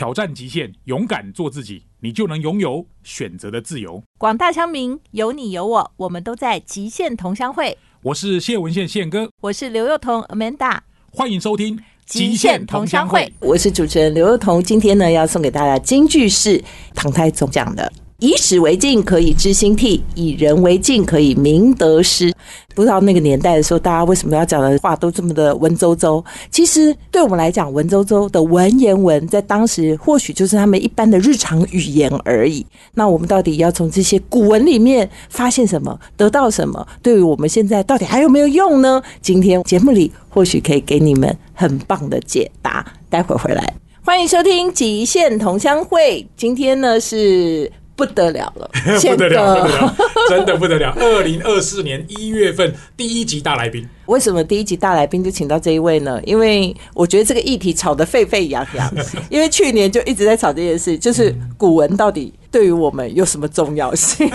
挑战极限，勇敢做自己，你就能拥有选择的自由。广大乡民，有你有我，我们都在极限同乡会。我是谢文宪宪哥，我是刘幼彤 Amanda，欢迎收听《极限同乡会》。我是主持人刘幼彤，今天呢要送给大家京剧是唐太宗讲的。以史为镜，可以知兴替；以人为镜，可以明得失。不知道那个年代的时候，大家为什么要讲的话都这么的文绉绉？其实对我们来讲，文绉绉的文言文，在当时或许就是他们一般的日常语言而已。那我们到底要从这些古文里面发现什么，得到什么？对于我们现在到底还有没有用呢？今天节目里或许可以给你们很棒的解答。待会儿回来，欢迎收听《极限同乡会》。今天呢是。不得了了，不得了，不得了，真的不得了！二零二四年一月份第一集大来宾，为什么第一集大来宾就请到这一位呢？因为我觉得这个议题吵得沸沸扬扬，因为去年就一直在吵这件事，就是古文到底对于我们有什么重要性？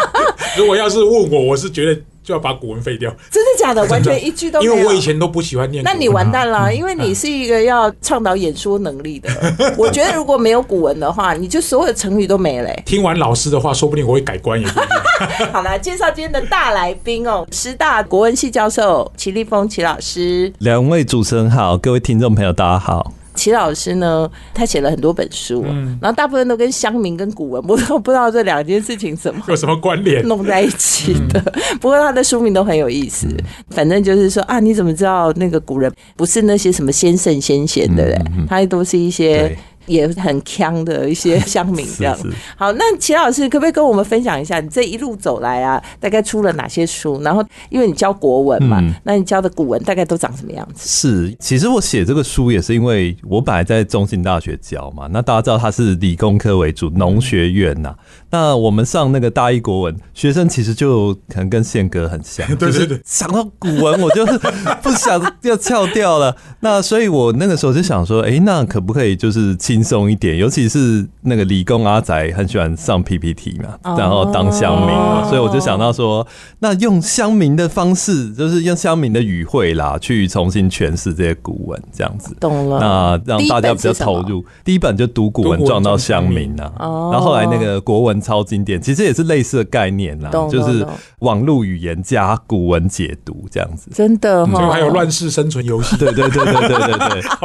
如果要是问我，我是觉得。就要把古文废掉，真的假 的？完全一句都没有。因为我以前都不喜欢念，那你完蛋了，因为你是一个要倡导演说能力的。我觉得如果没有古文的话，你就所有成语都没了。听完老师的话，说不定我会改观。好了，介绍今天的大来宾哦，师大国文系教授齐立峰齐老师。两位主持人好，各位听众朋友大家好。齐老师呢，他写了很多本书，然后大部分都跟乡民跟古文，我都不知道这两件事情怎么有什么关联？弄在一起的。不过他的书名都很有意思，反正就是说啊，你怎么知道那个古人不是那些什么先圣先贤的嘞，他都是一些。也很强的一些 乡民这样。好，那齐老师可不可以跟我们分享一下，你这一路走来啊，大概出了哪些书？然后，因为你教国文嘛，那你教的古文大概都长什么样子？是，其实我写这个书也是因为我本来在中信大学教嘛，那大家知道它是理工科为主，农学院呐。那我们上那个大一国文，学生其实就可能跟宪哥很像，对对对想到古文，我就是不想要翘掉了。那所以我那个时候就想说，哎，那可不可以就是轻松一点？尤其是那个理工阿仔很喜欢上 PPT 嘛，然后当乡民嘛，所以我就想到说，那用乡民的方式，就是用乡民的语汇啦，去重新诠释这些古文，这样子。懂了。那让大家比较投入。第一本就读古文撞到乡民啊，然后后来那个国文。超经典，其实也是类似的概念啦，就是网络语言加古文解读这样子，真的哈。还有乱世生存游戏，对对对对对对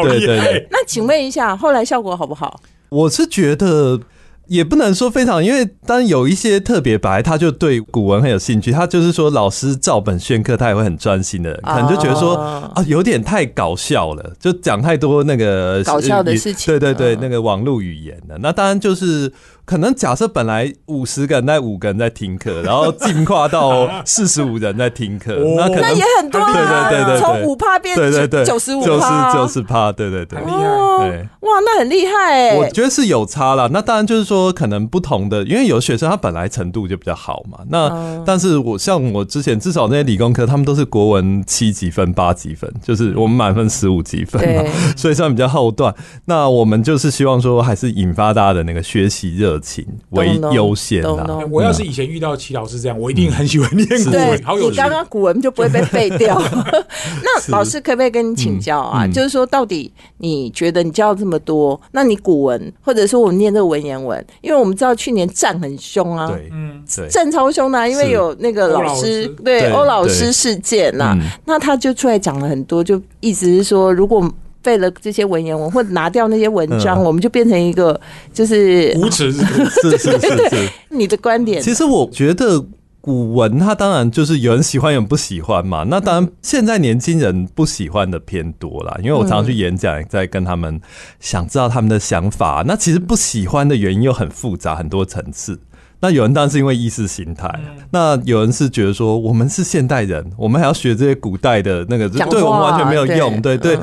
对对对。那请问一下，后来效果好不好？我是觉得。也不能说非常，因为当然有一些特别白，他就对古文很有兴趣。他就是说，老师照本宣科，他也会很专心的。可能就觉得说啊，有点太搞笑了，就讲太多那个搞笑的事情。对对对，那个网络语言的。那当然就是可能假设本来五十个人在五个人在听课，然后进化到 四十五人在听课，那可能也很多。对对对对，从五趴变对对对九十五趴，九十趴，对对对，很厉害。对，哇，那很厉害哎。我觉得是有差了。那当然就是说。说可能不同的，因为有学生他本来程度就比较好嘛。那但是我像我之前至少那些理工科，他们都是国文七级分、八级分，就是我们满分十五级分嘛，所以算比较后段。那我们就是希望说，还是引发大家的那个学习热情为优先的。我要是以前遇到齐老师这样，我一定很喜欢念古文。好有你刚刚古文就不会被废掉。那老师可不可以跟你请教啊？就是说，到底你觉得你教这么多，那你古文或者说我们念这个文言文？因为我们知道去年战很凶啊，对，嗯，战超凶的，因为有那个老师对欧老师事件呐，那他就出来讲了很多，就意思是说，如果废了这些文言文或者拿掉那些文章，我们就变成一个就是无耻，是是是，你的观点？其实我觉得。古文，它当然就是有人喜欢，有人不喜欢嘛。那当然，现在年轻人不喜欢的偏多啦，因为我常常去演讲，在跟他们想知道他们的想法。那其实不喜欢的原因又很复杂，很多层次。那有人当然是因为意识形态，那有人是觉得说，我们是现代人，我们还要学这些古代的那个，对我们完全没有用，对对，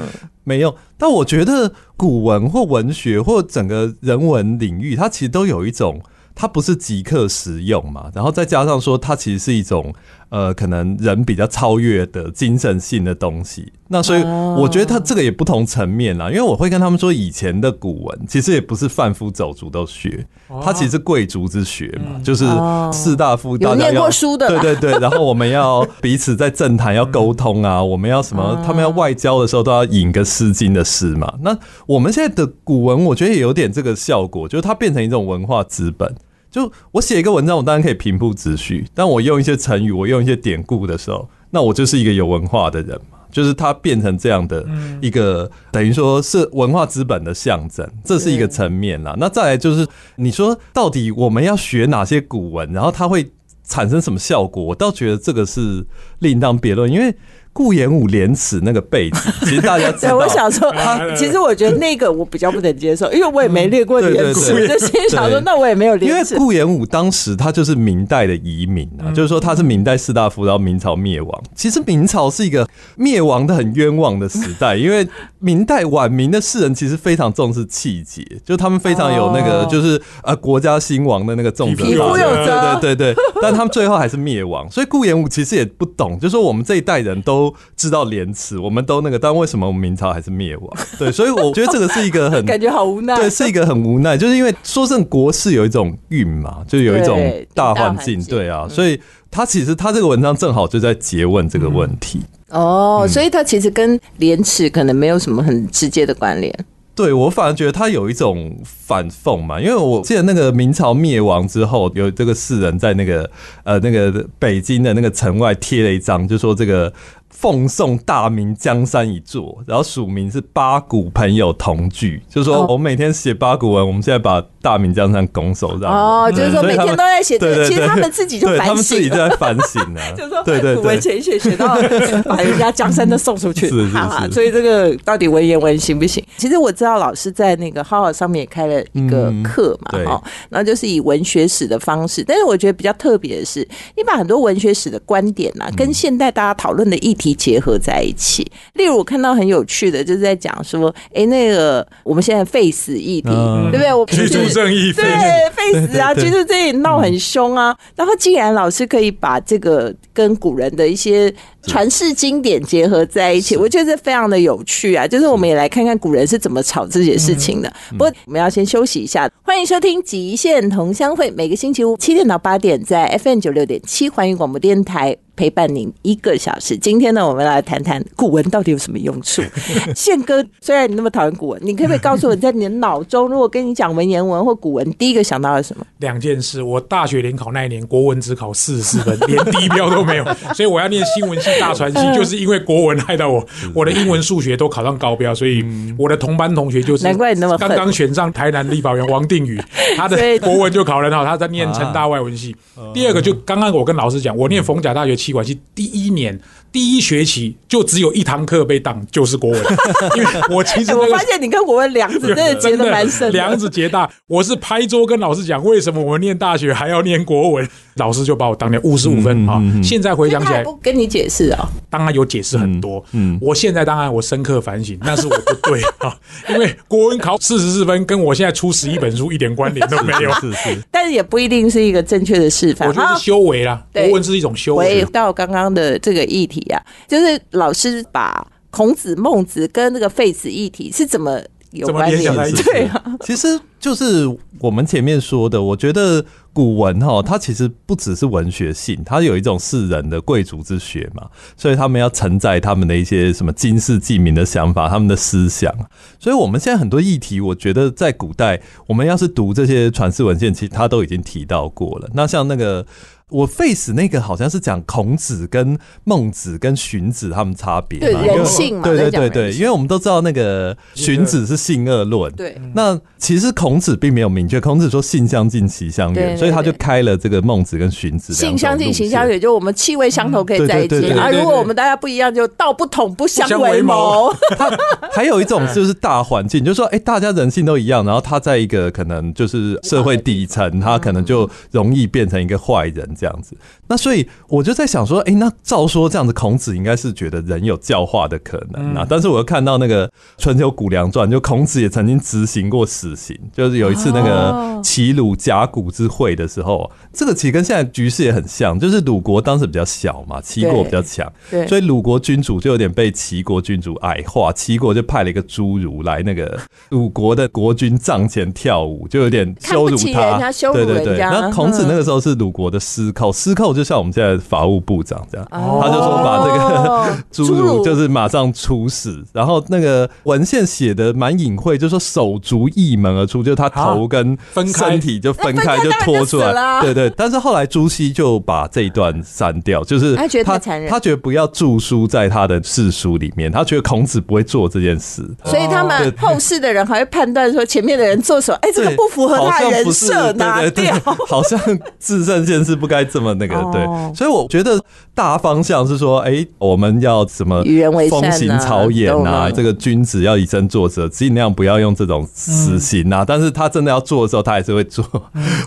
没用。但我觉得古文或文学或整个人文领域，它其实都有一种。它不是即刻实用嘛，然后再加上说，它其实是一种呃，可能人比较超越的精神性的东西。那所以哦。我觉得他这个也不同层面啦，因为我会跟他们说，以前的古文其实也不是贩夫走卒都学，它其实是贵族之学嘛，就是哦。士大夫大家要过书的对对对，然后我们要彼此在政坛要沟通啊，我们要什么，他们要外交的时候都要引个《诗经》的诗嘛。那我们现在的古文，我觉得也有点这个效果，就是它变成一种文化资本。就我写一个文章，我当然可以平铺直叙，但我用一些成语，我用一些典故的时候，那我就是一个有文化的人嘛。就是它变成这样的一个，等于说是文化资本的象征，这是一个层面啦。那再来就是，你说到底我们要学哪些古文，然后它会产生什么效果？我倒觉得这个是另当别论，因为顾炎武廉耻那个被子，其实大家知对，我想说，其实我觉得那个我比较不能接受，因为我也没练过廉耻，对就心想说，那我也没有因为。顾炎武当时他就是明代的遗民啊，就是说他是明代士大夫，然后明朝灭亡。其实明朝是一个灭亡的很冤枉的时代，因为明代晚明的士人其实非常重视气节，就他们非常有那个哦就是呃国家兴亡的那个重责对对对对，但他们最后还是灭亡。所以顾炎武其实也不懂，就是说我们这一代人都知道廉耻，我们都那个，但为什么我们明朝还是灭亡？对，所以我觉得这个是一个很感觉好无奈。对，是一个很无奈，就是因为说真的，国事有一种运嘛，就有一种大环境，大环境对啊，所以他其实他这个文章正好就在诘问这个问题。哦，所以他其实跟廉耻可能没有什么很直接的关联。对我反而觉得他有一种反讽嘛，因为我记得那个明朝灭亡之后，有这个士人在那个呃那个北京的那个城外贴了一张，就说这个奉送大明江山一座，然后署名是八股朋友同聚，就说哦我每天写八股文，我们现在把大明江山拱手让。哦，就是说每天都在写这个，其实他们自己就反们自己就省了。在反省呢，就是说对对古文对，写一写，写到 把人家江山都送出去，是是哈哈是所以这个到底文言文行不行？其实我知道老师在那个浩浩上面也开了一个嗯课嘛，对哈、然后就是以文学史的方式，但是我觉得比较特别的是，你把很多文学史的观点呐啊，跟现代大家讨论的议题结合在一起。例如我看到很有趣的，就是在讲说，哎，那个我们现在废死议题，嗯对不对？我居住正义对非废死啊，对对居住这里闹很凶啊。然后既然老师可以把这个跟古人的一些传世经典结合在一起，我觉得这非常的有趣啊。就是我们也来看看古人是怎么吵这些事情的。不过我们要先休息一下，欢迎收听《极限同乡会》，每个星期五七点到八点在 FM 九六点七环宇广播电台。陪伴您一个小时。今天呢，我们来谈谈古文到底有什么用处。宪哥，虽然你那么讨厌古文，你可不可以告诉我，在你的脑中，如果跟你讲文言文或古文，第一个想到了什么？两件事。我大学联考那一年，国文只考四十四分，连低标都没有，所以我要念新闻系、大传系，就是因为国文害到我，我的英文、数学都考上高标，所以我的同班同学就是难怪你那么刚刚选上台南立法员王定宇，他的国文就考得很好，他在念成大外文系。第二个就刚刚我跟老师讲，我念逢甲大学气管系第一年第一学期就只有一堂课被当，就是国文，因为我其实哎我那个发现你跟国文梁子 真的结的蛮深的。梁子结大。我是拍桌跟老师讲，为什么我们念大学还要念国文？老师就把我当年五十五分啊、嗯嗯嗯现在回想起来，不跟你解释啊、当然有解释很多。嗯嗯我现在当然我深刻反省，那是我不对啊，因为国文考四十四分，跟我现在出十一本书一点关联都没有。是是，但是也不一定是一个正确的示范。我觉得是修为啦，国文是一种修为。到刚刚的这个议题啊，就是老师把孔子、孟子跟那个废子议题是怎么有关联对啊，其实就是我们前面说的，我觉得古文哈，它其实不只是文学性，它有一种世人的贵族之学嘛，所以他们要承载他们的一些什么经世济民的想法，他们的思想。所以我们现在很多议题，我觉得在古代，我们要是读这些传世文献，其实他都已经提到过了。那像那个。我 face 那个好像是讲孔子跟孟子跟荀子他们差别，对人性嘛对对对对，因为我们都知道那个荀子是性恶论，对那其实孔子并没有明确，孔子说性相近，习相远，所以他就开了这个孟子跟荀子性相近，习相。远，就我们气味相投可以在一起啊。对对对对对如果我们大家不一样，就道不同不相为谋为谋。还有一种就是大环境，就是说，哎、大家人性都一样，然后他在一个可能就是社会底层，他可能就容易变成一个坏人这这样子。那所以我就在想说，哎、那照说这样子，孔子应该是觉得人有教化的可能啊。但是我又看到那个《春秋谷梁传》，就孔子也曾经执行过死刑，就是有一次那哦个齐鲁甲骨之会的时候，这个其实跟现在局势也很像，就是鲁国当时比较小嘛，齐国比较强，对所以鲁国君主就有点被齐国君主矮化，齐国就派了一个侏儒来那个鲁国的国君帐前跳舞，就有点羞辱他，家羞辱对对对。那孔子那个时候是鲁国的司寇，司寇就像我们现在法务部长这样，哦。他就说把这个侏侏儒儒就是马上处死，然后那个文献写的蛮隐晦，就说手足一门而出，就是他头跟分身体就分开就拖出来，对对。但是后来朱熹就把这一段删掉，就是他觉得太他残忍。他觉得不要著书在他的世书里面，他觉得孔子不会做这件事。所以他们后世的人还会判断说前面的人做什么，哎，这个不符合他人设，拿掉。好像至圣先是不该这么那个，哦。对，所以我觉得大方向是说，哎，我们要什么与人为善啊风行草偃懂啊，这个君子要以身作则，尽量不要用这种死刑啊。但是他真的要做的时候，他还是会做，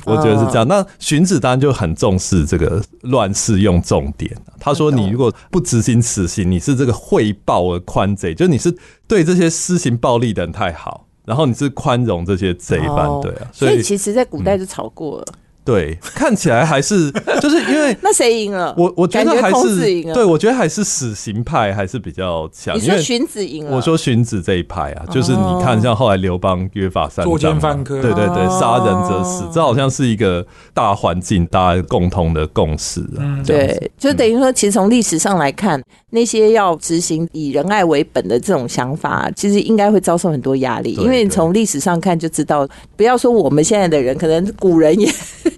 我觉得是这样。那荀子当然就很重视这个乱世用重点，他说你如果不执行死刑，你是这个惠暴而宽贼，就你是对这些施行暴力的人太好。然后你是宽容这些贼犯，哦。对啊，所以其实，在古代就吵过了。对，看起来还是 就是因为那谁赢了？我我觉得还。是对，我觉得还是死刑派还是比较强，你说荀子赢了，我说荀子这一派啊，就是你看像后来刘邦约法三章嘛，作奸犯科对对对，哦杀人者死，这好像是一个大环境大家共同的共识啊，对，就等于说，其实从历史上来看，那些要执行以仁爱为本的这种想法，其实应该会遭受很多压力。因为你从历史上看就知道，不要说我们现在的人，可能古人也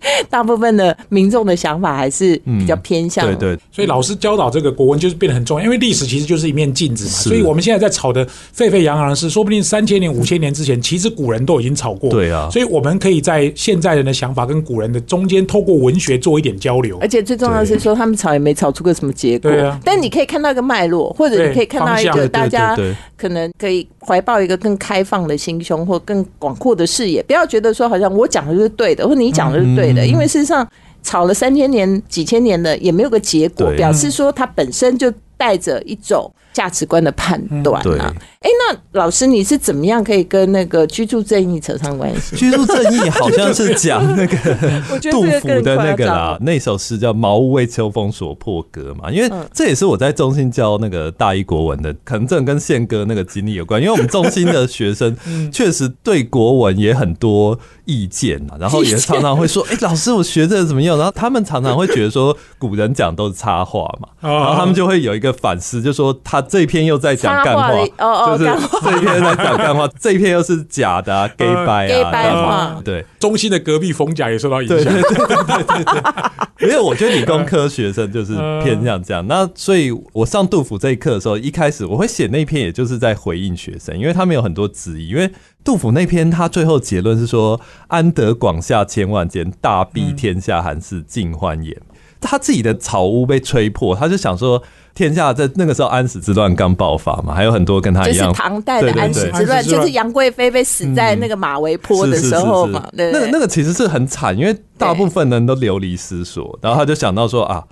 大部分的民众的想法还是比较偏向、对对所以老师教导这个国文就是变得很重要，因为历史其实就是一面镜子嘛。所以我们现在在吵的沸沸扬扬的是，说不定三千年、五千年之前，其实古人都已经吵过。对啊所以我们可以在现在人的想法跟古人的中间，透过文学做一点交流而。且最重要的是说，他们吵也没吵出个什么结果。对啊但你可以看到一个脉络，或者你可以看到一个大家可能可以怀抱一个更开放的心胸，或更广阔的视野。不要觉得说好像我讲的就是对的，或你讲的是对的，嗯因为事实上吵了三千年、几千年的也没有个结果，表示说它本身就带着一种价值观的判断对啊。哎、那老师你是怎么样可以跟那个居住正义扯上关系？居住正义好像是讲那个 杜甫的那个夸啦，那首诗叫《茅屋为秋风所破歌》嘛，因为嗯这也是我在中心教那个大一国文的，可能这跟宪哥那个经历有关，因为我们中心的学生 确实对国文也很多意见啊，然后也常常会说，哎、老师我学这个怎么用？然后他们常常会觉得说古人讲都是插话嘛，哦然后他们就会有一个反思，就说他这一篇又在讲干话哦哦就是这一篇在讲干话，这一篇又是假的啊，gay 掰 gay 啊，话对。中心的隔壁冯甲也受到影响对对。对对对对，因为 我觉得理工科学生就是偏向这样。那所以我上杜甫这一课的时候，一开始我会写那篇，也就是在回应学生，因为他们有很多质疑。因为杜甫那篇他最后结论是说：“安得广厦千万间，大庇天下寒士尽欢颜。”他自己的草屋被吹破，他就想说。天下在那个时候安史之乱刚爆发嘛，还有很多跟他就是一样唐代的安史之乱，就是杨贵妃被死在那个马嵬坡的时候嘛，那个那个其实是很惨，因为大部分人都流离失所，然后他就想到说啊。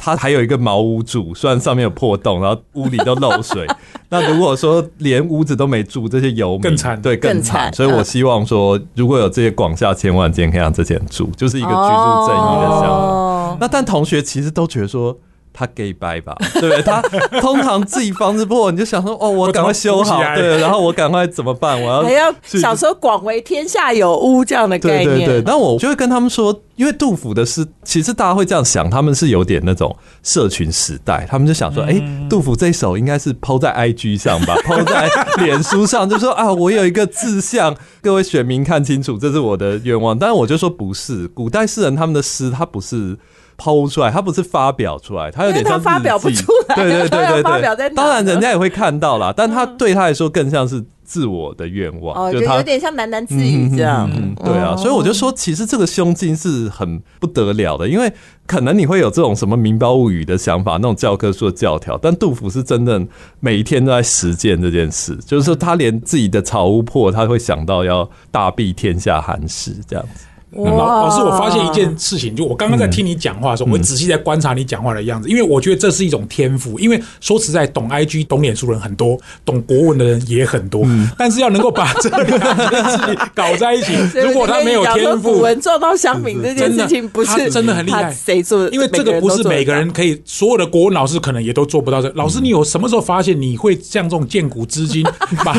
他还有一个茅屋住，虽然上面有破洞，然后屋里都漏水。那如果说连屋子都没住，这些游民更惨对更更惨惨。所以我嗯希望说，如果有这些广厦千万间，可以让这些人住，就是一个居住正义的项目。哦那但同学其实都觉得说。他 gay 掰吧，对 不对？他通常自己房子破，你就想说，哦，我赶快修好对，然后我赶快怎么办？我要还要想说广为天下有屋这样的概念，对对对，但我就会跟他们说，因为杜甫的诗，其实大家会这样想，他们是有点那种社群时代，他们就想说，哎、杜甫这一首应该是抛在 IG 上吧，抛在脸书上，就说啊，我有一个志向，各位选民看清楚，这是我的愿望。但是我就说不是，古代诗人他们的诗，他不是。抛出来，他不是发表出来，他有点像发表不出来对对对对对。发表在当然，人家也会看到啦，但他对他来说更像是自我的愿望，哦，就他有点像喃喃自语这样，嗯，对啊，所以我就说，其实这个胸襟是很不得了的，因为可能你会有这种什么民胞物语的想法，那种教科书的教条，但杜甫是真的每一天都在实践这件事，就是说他连自己的草屋破，他会想到要大庇天下寒士这样子。哇老老师，我发现一件事情，就我刚刚在听你讲话的时候，我会仔细在观察你讲话的样子，因为我觉得这是一种天赋。因为说实在，懂 IG、懂脸书的人很多，懂国文的人也很多，但是要能够把这两件事情搞在一起，如果他没有天古赋，文做到香饼这件事情，不他是真的很厉害谁做的？因为这个不是每个人可以，所有的国文老师可能也都做不到这。老师，你有什么时候发现你会像这种见古知今，把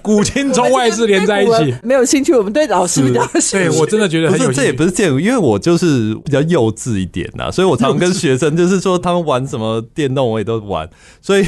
古今中外字连在一起？没有兴趣，我们对老师对。我真的觉得不是，很有趣。这也不是借口，因为我就是比较幼稚一点呐，所以我常跟学生就是说，他们玩什么电动我也都玩，所以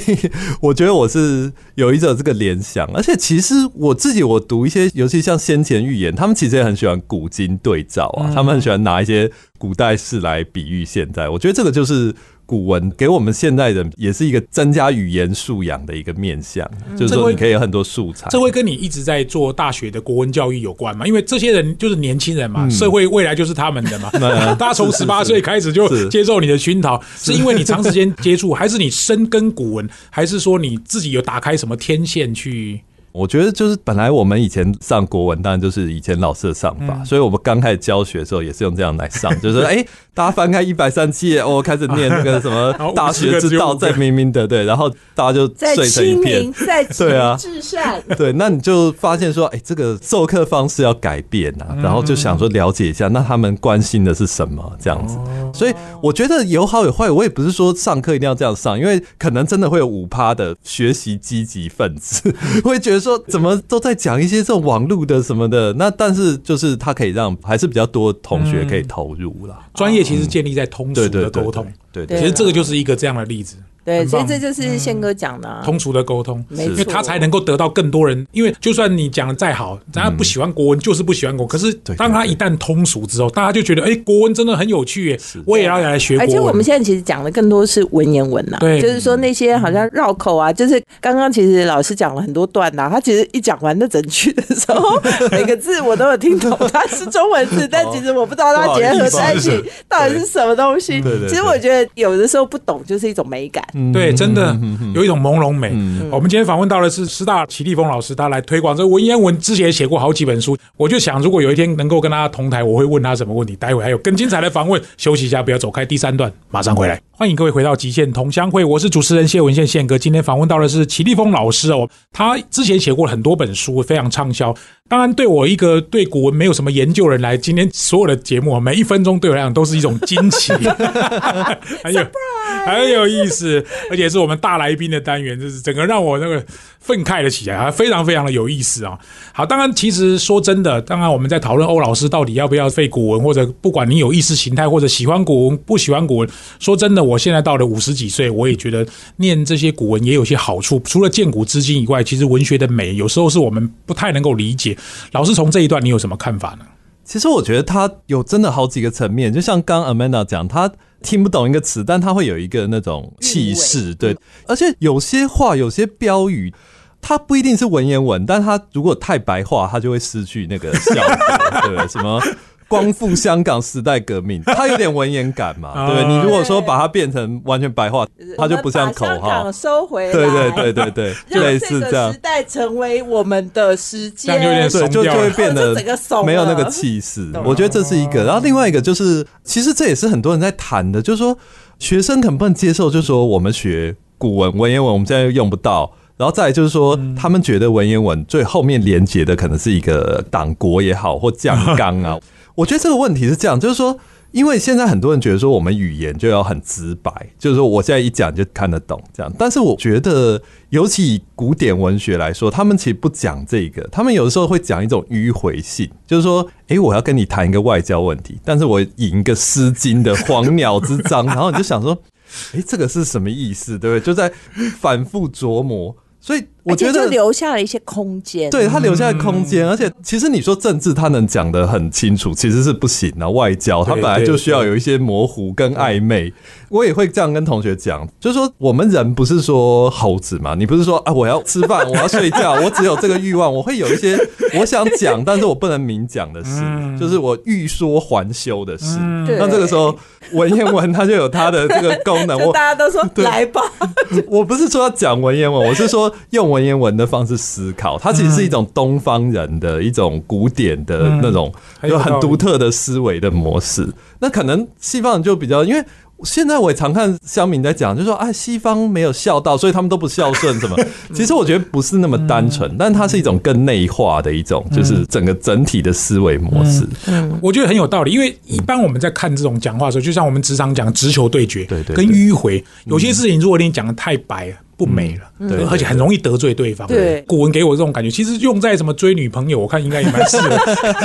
我觉得我是有一种这个联想，而且其实我自己我读一些，尤其像先前预言，他们其实也很喜欢古今对照啊，他们很喜欢拿一些古代事来比喻现在，我觉得这个就是。古文给我们现代人也是一个增加语言素养的一个面向，就是说你可以有很多素材。这会跟你一直在做大学的国文教育有关嘛？因为这些人就是年轻人嘛，社会未来就是他们的嘛。大家从十八岁开始就接受你的熏陶，是因为你长时间接触，还是你深耕古文，还是说你自己有打开什么天线去？我觉得就是本来我们以前上国文，当然就是以前老师的上法，所以我们刚开始教学的时候也是用这样来上，就是哎、大家翻开一百三七页，哦，开始念那个什么大学之道，在明明的，对，然后大家就在睡成一清片明，，在对啊至善，对，那你就发现说，哎、这个授课方式要改变啊，然后就想说了解一下，那他们关心的是什么这样子。所以我觉得有好有坏，我也不是说上课一定要这样上，因为可能真的会有五趴的学习积极分子 会觉得说，怎么都在讲一些这种网络的什么的。那但是就是他可以让还是比较多同学可以投入啦。专业其实建立在通俗的沟通，对对对其实这个就是一个这样的例子。对，很棒所以这就是宪哥讲的啊，通俗的沟通，没错因为他才能够得到更多人。因为就算你讲的再好，大家不喜欢国文就是不喜欢国文。可是当他一旦通俗之后，大家就觉得，哎，国文真的很有趣耶，我也要来学国文。而且我们现在其实讲的更多是文言文呐、对就是说那些好像绕口啊，就是刚刚其实老师讲了很多段呐、他其实一讲完那整句的时候，每个字我都有听懂，它是中文字，但其实我不知道它结合在一起到底是什么东西。其实我觉得有的时候不懂就是一种美感。对，真的有一种朦胧美。嗯我们今天访问到的是师大齐立峰老师，他来推广这文言文，之前也写过好几本书。我就想，如果有一天能够跟他同台，我会问他什么问题。待会还有更精彩的访问，休息一下，不要走开。第三段马上回来，欢迎各位回到极限同乡会，我是主持人谢文宪宪哥。今天访问到的是齐立峰老师哦，他之前写过很多本书，非常畅销。当然，对我一个对古文没有什么研究人来，今天所有的节目，每一分钟对我来讲都是一种惊奇，很有很有意思，而且是我们大来宾的单元，就是整个让我那个愤慨了起来啊，非常非常的有意思啊。好，当然，其实说真的，当然我们在讨论欧老师到底要不要废古文，或者不管你有意识形态，或者喜欢古文不喜欢古文，说真的，我现在到了五十几岁，我也觉得念这些古文也有些好处。除了见古知今以外，其实文学的美有时候是我们不太能够理解。老师从这一段你有什么看法呢？其实我觉得他有真的好几个层面，就像刚 Amanda 讲，他听不懂一个词，但他会有一个那种气势，对，而且有些话、有些标语。它不一定是文言文，但它如果太白话，它就会失去那个效果，对不对？什么光复香港时代革命，它有点文言感嘛，对不对？啊你如果说把它变成完全白话，它就不像口号。收回来，对对对对对，就 类似这样这个时。代成为我们的时间，有点对，就就会变得没有那个气势。我觉得这是一个，然后另外一个就是，其实这也是很多人在谈的，就是说学生肯不能接受，就是说我们学古文文言文，我们现在又用不到。然后再来就是说，他们觉得文言文最后面连接的可能是一个党国也好，或酱缸啊。我觉得这个问题是这样，就是说，因为现在很多人觉得说我们语言就要很直白，就是说我现在一讲就看得懂这样。但是我觉得，尤其以古典文学来说，他们其实不讲这个，他们有的时候会讲一种迂回性，就是说，诶，我要跟你谈一个外交问题，但是我引一个《诗经》的黄鸟之章，然后你就想说，诶，这个是什么意思？对不对？就在反复琢磨。所以我觉得留下了一些空间。对他留下的空间，而且其实你说政治，他能讲得很清楚，其实是不行啊。外交他本来就需要有一些模糊跟暧昧。我也会这样跟同学讲，就是说我们人不是说猴子嘛，你不是说啊我要吃饭，我要睡觉，我只有这个欲望，我会有一些我想讲，但是我不能明讲的事，就是我欲说还休的事。对那这个时候文言文它就有它的这个功能，我大家都说对来吧，我不是说要讲文言文，我是说用文文言文的方式思考，它其实是一种东方人的一种古典的那种，有很独特的思维的模式。那可能西方人就比较，因为现在我也常看乡民在讲，就说啊，西方没有孝道，所以他们都不孝顺什么。其实我觉得不是那么单纯，但它是一种更内化的一种，就是整个整体的思维模式。我觉得很有道理，因为一般我们在看这种讲话的时候，就像我们职场讲直球对决，对对跟迂回，有些事情如果你讲的太白不美了，对对而且很容易得罪对方。对。古文给我这种感觉，其实用在什么追女朋友，我看应该也蛮适合。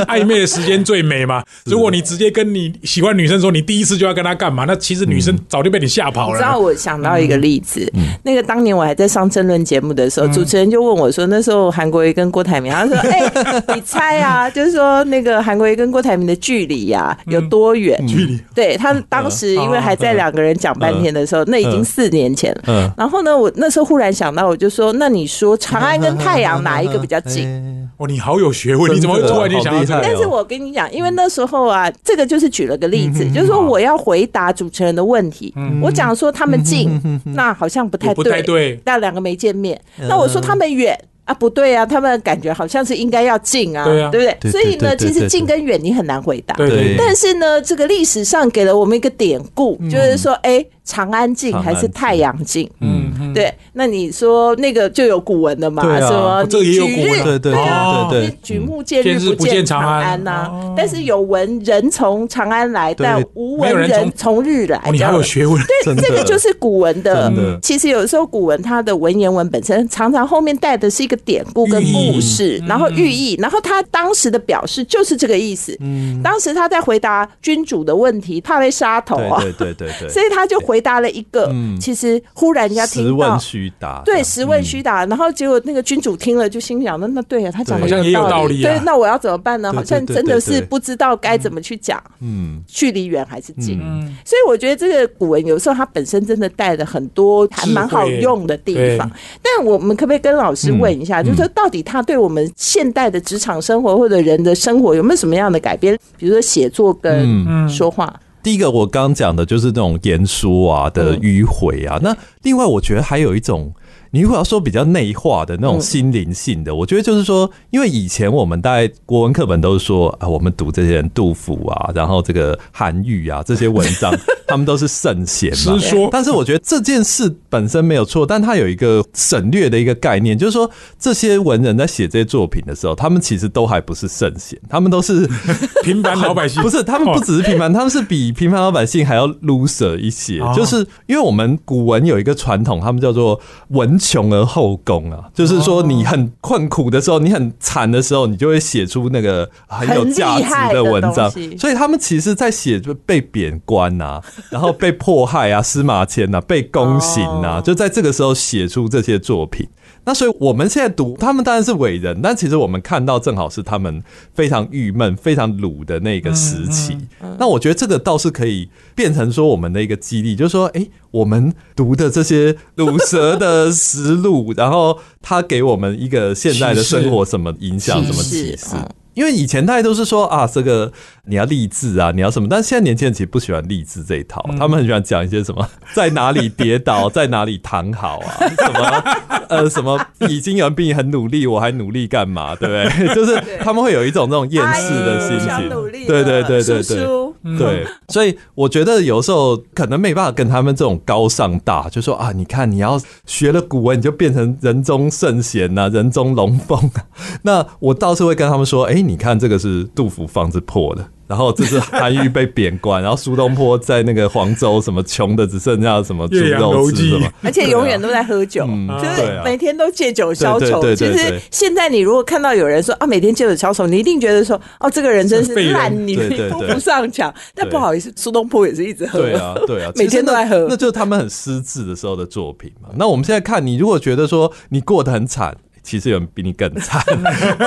暧昧的时间最美嘛。如果你直接跟你喜欢女生说，你第一次就要跟她干嘛，那其实女生早就被你吓跑了。你知道。我想到一个例子，那个当年我还在上争论节目的时候，主持人就问我说，那时候韩国瑜跟郭台铭，他说：“哎、你猜啊，就是说那个韩国瑜跟郭台铭的距离呀、有多远？距离。对他当时因为还在两个人讲半天的时候，那已经四年前了。嗯，然后呢，我那时候忽然想到，我就说，那你说长安跟太阳哪一个比较近？哎 哦，你好有学问，你怎么会突然间想到这个？真的好厉害但是我跟你讲，因为那时候啊，这个就是举了个例嗯子，就是说我要回答主持人的问题，我讲说他们近，那好像不太对不太对。那两个没见面，那我说他们远。啊，不对啊，他们感觉好像是应该要近啊，对啊不对？所以呢，对对对其实近跟远你很难回答。对对但是呢，这个历史上给了我们一个典故，就是说，哎，长安镜还是太阳镜？嗯嗯，对，那你说那个就有古文的嘛？对啊什么哦这个也有举日古文对对哦对对举目见见日不见长长安安呐、哦但是有文人从长安来，但无文人从日来。哦，你还有学问。对这个就是古文的的。其实有时候古文它的文言文本身常常后面带的是一个典故跟故事，然后寓意，然后他当时的表示就是这个意思。当时他在回答君主的问题，怕被杀头啊，对对对对对，所以他就回答了一个，其实忽然人家听到问。虚答，对，十问虚答，然后结果那个君主听了就心想，那那对呀、他讲的好像也有道理啊。对，那我要怎么办呢？好像真的是不知道该怎么去讲，嗯，距离远还是近。嗯，所以我觉得这个古文有时候它本身真的带了很多还蛮好用的地方。但我们可不可以跟老师问一下，就是说到底它对我们现代的职场生活或者人的生活有没有什么样的改变？比如说写作跟嗯。说话，第一个我刚刚讲的就是那种言说啊的迂回啊，那另外我觉得还有一种。你如果要说比较内化的那种心灵性的，我觉得就是说，因为以前我们大概国文课本都是说啊，我们读这些人杜甫啊，然后这个韩愈啊这些文章，他们都是圣贤嘛。但是我觉得这件事本身没有错，但它有一个省略的一个概念，就是说这些文人在写这些作品的时候，他们其实都还不是圣贤，他们都是 平凡老百姓。不是，他们不只是平凡，他们是比平凡老百姓还要 loser 一些。哦。就是因为我们古文有一个传统，他们叫做文穷而后功啊，就是说你很困苦的时候，你很惨的时候，你就会写出那个很有价值的文章。所以他们其实，在写就被贬官啊，然后被迫害啊，司马迁啊，被宫刑啊，哦就在这个时候写出这些作品。那所以我们现在读他们当然是伟人，但其实我们看到正好是他们非常郁闷、非常鲁的那个时期。那我觉得这个倒是可以变成说我们的一个激励，就是说，哎、我们读的这些鲁蛇的实录，然后它给我们一个现在的生活什么影响、什么示启示嗯。因为以前大家都是说啊，这个你要励志啊，你要什么，但是现在年轻人其实不喜欢励志这一套，他们很喜欢讲一些什么在哪里跌倒，在哪里躺好啊，什么呃什么已经有人比你很努力，我还努力干嘛，对不对？就是他们会有一种那种厌世的心情努力，了对对对对对。对，所以我觉得有时候可能没办法跟他们这种高尚大，就说啊，你看你要学了古文，你就变成人中圣贤呐、人中龙凤啊。那我倒是会跟他们说，哎、你看这个是杜甫方子破的。然后这是韩愈被贬官，然后苏东坡在那个黄州什么穷的只剩下什么猪肉楼记。吃什么，而且永远都在喝酒，嗯就是每天都借酒消愁。其实现在你如果看到有人说啊，每天借酒消愁，你一定觉得说哦，这个人真是 烂泥对对对。扶不上墙。但不好意思，苏东坡也是一直喝。对啊，对啊，每天都在喝。那那就是他们很失智的时候的作品嘛。那我们现在看，你如果觉得说你过得很惨，其实有人比你更惨。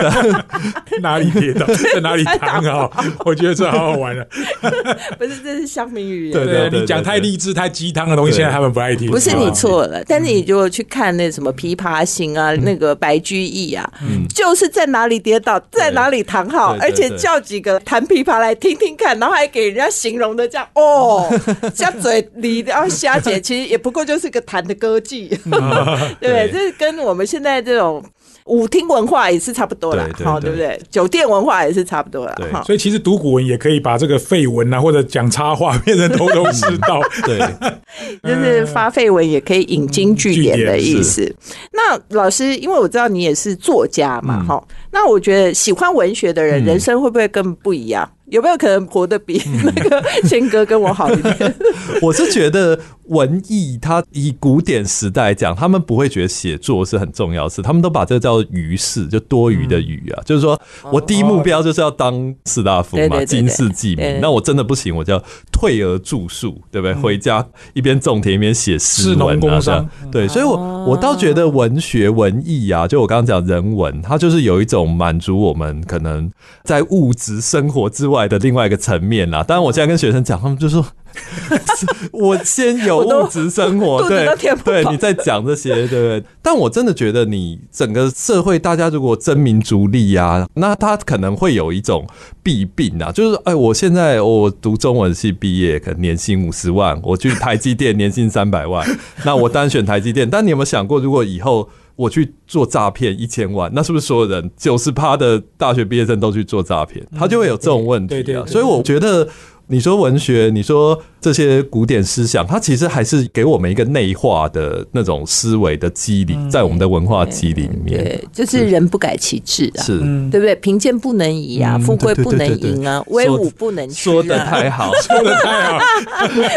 哪里跌倒 在哪里躺好，我觉得这好好玩了。不是，这是乡民语言。对对对你讲太励志、太鸡汤的东西，对现在他们不爱听。不是你错了，但是嗯你如果去看那什么《琵琶行》啊，那个白居易啊，就是在哪里跌倒，在哪里躺好，而且叫几个弹琵琶来听听看，然后还给人家形容的这样哦，像嘴里然后瞎姐，其实也不过就是个弹的歌妓？对这跟我们现在这种。舞厅文化也是差不多啦，好，对不对？酒店文化也是差不多啦。所以其实读古文也可以把这个废文啊，或者讲插话变成头头是道。对，就是发废文也可以引经据典的意思。那老师，因为我知道你也是作家嘛，哈、那我觉得喜欢文学的人，人生会不会更不一样？有没有可能活得比那个谦哥跟我好一点？我是觉得文艺，它以古典时代来讲，他们不会觉得写作是很重要的事，他们都把这个叫余事，就多余的余啊。就是说我第一目标就是要当士大夫嘛，对对对对经世济对民。那我真的不行，我就要退而著述，对不对？回家一边种田一边写诗文啊，这样。对，所以我我倒觉得文学文艺啊，就我刚刚讲人文，它就是有一种满足我们可能在物质生活之外的另外一个层面啦。当然，我现在跟学生讲，他们就说。我先有物质生活，对对，你在讲这些，对不对？但我真的觉得，你整个社会大家如果争名逐利啊，那他可能会有一种弊病啊，就是哎，我现在我读中文系毕业，可能年薪五十万，我去台积电年薪三百万，那我单选台积电。但你有没有想过，如果以后我去做诈骗一千万，那是不是所有人九十趴的大学毕业生都去做诈骗？他就会有这种问题啊。对对对所以我觉得。你说文学，你说这些古典思想，它其实还是给我们一个内化的那种思维的机理，在我们的文化机理里面对，就是人不改其志啊，是对不对？贫贱不能移啊，嗯富贵不能对对对对淫啊，威武不能屈啊。说的太好，说的太好，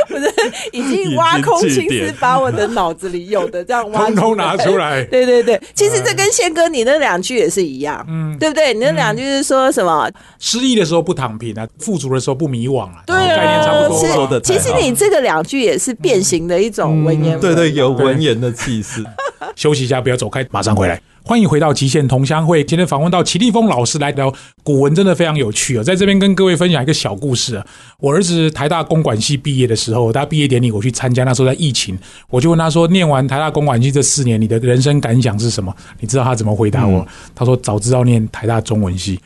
不是已经挖空心思把我的脑子里有的这样挖通通拿出来。对对对，其实这跟宪哥你那两句也是一样，嗯对不对？你那两句是说什么？失意的时候不躺平啊，富足的时候不迷惘啊，对概念差不啊，多其实你这个两句也是变形的一种文言文，对对，有文言的气势。休息一下，不要走开，马上回来。欢迎回到极限同乡会。今天访问到齐立峰老师来聊古文，真的非常有趣哦。在这边跟各位分享一个小故事啊。我儿子台大公管系毕业的时候，他毕业典礼我去参加，那时候在疫情，我就问他说：“念完台大公管系这四年，你的人生感想是什么？”你知道他怎么回答我？他说：“早知道念台大中文系。”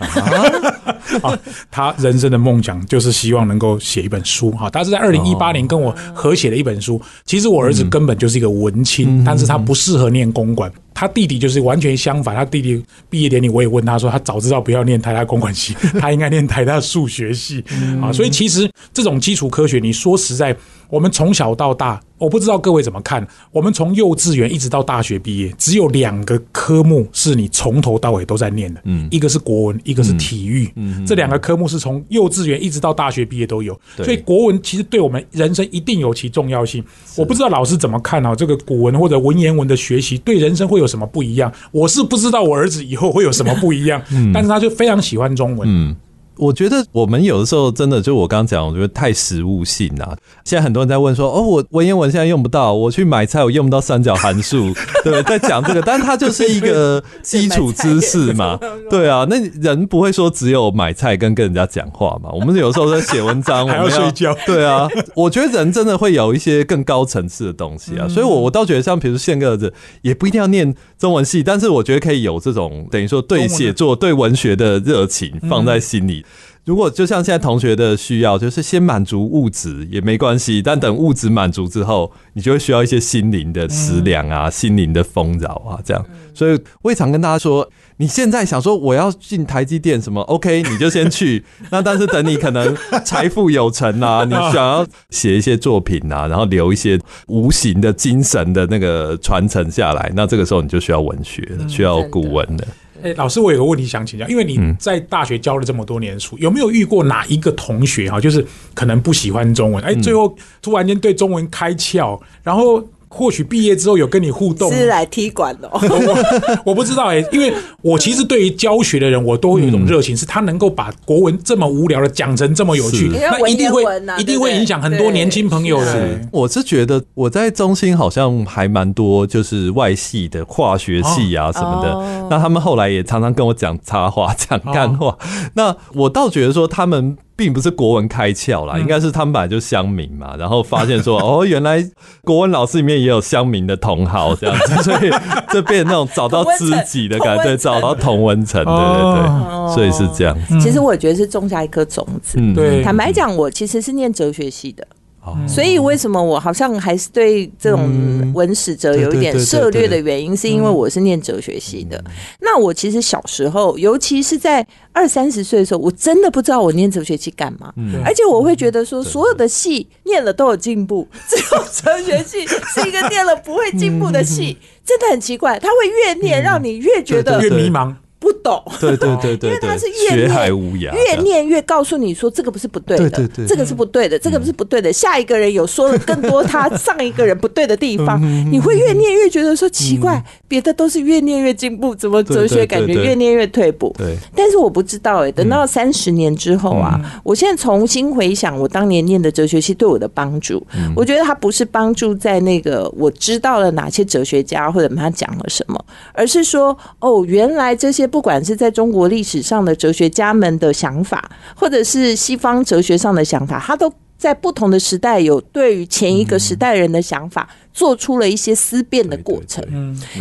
啊，他人生的梦想就是希望能够写一本书哈。他是在二零一八年跟我合写了一本书。其实我儿子根本就是一个文青，但是他不适合念公馆。他弟弟就是完全相反，他弟弟毕业典礼我也问他说，他早知道不要念台大公管系，他应该念台大数学系啊。所以其实这种基础科学，你说实在，我们从小到大，我不知道各位怎么看，我们从幼稚园一直到大学毕业，只有两个科目是你从头到尾都在念的，嗯，一个是国文，一个是体育，嗯，这两个科目是从幼稚园一直到大学毕业都有，所以国文其实对我们人生一定有其重要性。我不知道老师怎么看啊，这个古文或者文言文的学习对人生会有什么不一样？我是不知道我儿子以后会有什么不一样，但是他就非常喜欢中文，嗯，我觉得我们有的时候真的就我刚刚讲，我觉得太实物性啊。现在很多人在问说，哦，我文言文现在用不到，我去买菜我用不到三角函数，对？在讲这个，但它就是一个基础知识嘛，对啊。那人不会说只有买菜跟跟人家讲话嘛？我们有时候在写文章，还要我们睡觉对啊。我觉得人真的会有一些更高层次的东西啊，所以我我倒觉得像比如宪哥儿子，也不一定要念中文系，但是我觉得可以有这种等于说对写作、对文学的热情放在心里。如果就像现在同学的需要，就是先满足物质也没关系，但等物质满足之后，你就会需要一些心灵的食粮啊、心灵的丰饶啊，这样。所以我也常跟大家说，你现在想说我要进台积电什么，OK，你就先去。那但是等你可能财富有成啊，你想要写一些作品啊，然后留一些无形的精神的那个传承下来，那这个时候你就需要文学，需要古文的。哎、老师，我有个问题想请教，因为你嗯。在大学教了这么多年书，有没有遇过哪一个同学哈，就是可能不喜欢中文，哎、最后突然间对中文开窍，然后或许毕业之后有跟你互动，是来踢馆的、哦。我不知道哎、因为我其实对于教学的人，我都会有一种热情，是他能够把国文这么无聊的讲成这么有趣，是那一定会一定会影响很多年轻朋友的。我是觉得我在中心好像还蛮多，就是外系的化学系啊什么的。哦那他们后来也常常跟我讲插话、讲干话。那我倒觉得说他们。并不是国文开窍啦，应该是他们本来就乡民嘛，然后发现说 哦，原来国文老师里面也有乡民的同好这样子，所以这变那种找到知己的感觉，对，找到同文层，对对对，所以是这样子。其实我觉得是种下一颗种子。嗯，对坦白讲，我其实是念哲学系的。哦。所以为什么我好像还是对这种文史哲有一点涉略的原因，是因为我是念哲学系的。那我其实小时候，尤其是在二三十岁的时候，我真的不知道我念哲学系干嘛，而且我会觉得说，所有的系念了都有进步，只有哲学系是一个念了不会进步的系，真的很奇怪。他会越念让你越觉得越迷茫，不懂。对对对对因为他，是越念无涯，越念越告诉你说这个不是不对的，对对对这个是不对的，这个不是不对的。下一个人有说了更多他 上一个人不对的地方，你会越念越觉得说奇怪，别的都是越念越进步，怎么哲学感觉越念越退步？对，但是我不知道哎、等到三十年之后啊，我现在重新回想我当年念的哲学系对我的帮助，我觉得他不是帮助在那个我知道了哪些哲学家或者他讲了什么，而是说哦，原来这些不管是在中国历史上的哲学家们的想法，或者是西方哲学上的想法，他都。在不同的时代，有对于前一个时代人的想法，做出了一些思辨的过程。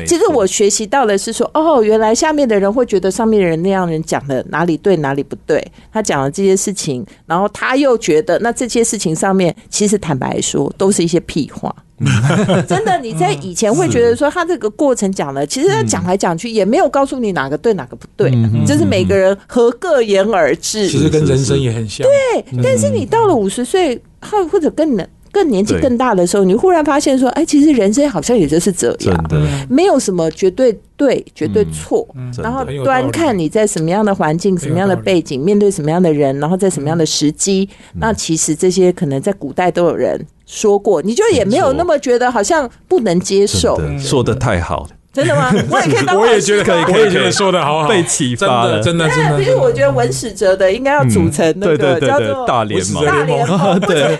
其实我学习到的是说，哦，原来下面的人会觉得上面的人那样人讲的哪里对哪里不对，他讲了这些事情，然后他又觉得那这些事情上面，其实坦白说都是一些屁话。真的，你在以前会觉得说他这个过程讲了，其实他讲来讲去也没有告诉你哪个对哪个不对，就是每个人合各言而至。其实跟人生也很像。对，但是你到了五十岁或或者更年更年纪更大的时候，你忽然发现说，哎，其实人生好像也就是这真样。的，没有什么绝对对、绝对错，真然后端看你在什么样的环境、什么样的背景，面对什么样的人，然后在什么样的时机。那其实这些可能在古代都有人说过，你就也没有那么觉得好像不能接受，说的太好。了，真的吗？我也可以当我也觉得可以。我也觉得说的好好，被启真发了。的真的真的。其实我觉得文史哲的应该要组成那对个对对对叫做大联盟，大联盟，对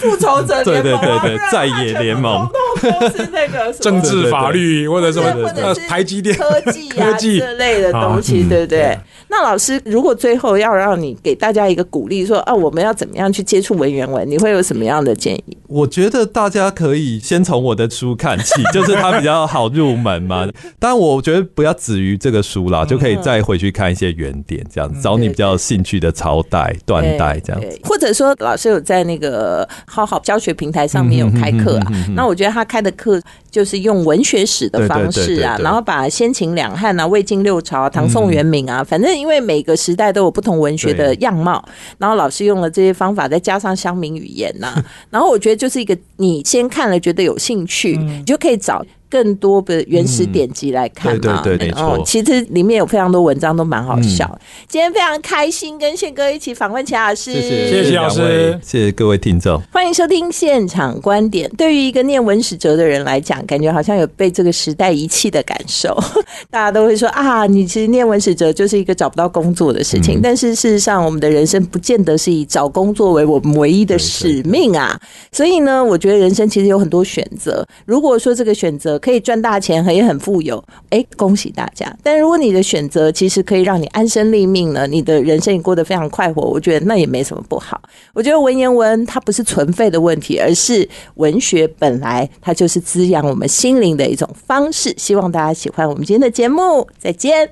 复仇者联盟啊，对对对对不然的话在野联盟。通通都是那个政治法律或者什么呃或者是台积电。科技啊科技。这类的东西，啊对不对？那老师，如果最后要让你给大家一个鼓励，说啊，我们要怎么样去接触文言文，你会有什么样的建议？我觉得大家可以先从我的书看起，就是它比较好入门嘛。但，我觉得不要止于这个书啦，就可以再回去看一些原点，这样子找你比较有兴趣的朝代、断代这样子。或者说老师有在那个好好教学平台上面有开课啊，那我觉得他开的课就是用文学史的方式啊，然后把先秦两汉啊、魏晋六朝啊、唐宋元明啊，反正因为每个时代都有不同文学的样貌，然后老师用了这些方法，再加上乡民语言呐、然后我觉得就是一个你先看了觉得有兴趣，你就可以找。更多的原始典籍来看嘛，嗯对对对没错哦其实里面有非常多文章都蛮好笑。今天非常开心跟宪哥一起访问齐老师，谢谢，谢谢老师谢谢各位听众。欢迎收听现场观点。对于一个念文史哲的人来讲，感觉好像有被这个时代遗弃的感受。大家都会说啊，你其实念文史哲就是一个找不到工作的事情。但是事实上，我们的人生不见得是以找工作为我们唯一的使命啊。所以呢，我觉得人生其实有很多选择。如果说这个选择可以赚大钱，也很富有，哎，恭喜大家。但如果你的选择其实可以让你安身立命呢，你的人生也过得非常快活，我觉得那也没什么不好。我觉得文言文它不是存废的问题，而是文学本来它就是滋养我们心灵的一种方式。希望大家喜欢我们今天的节目，再见。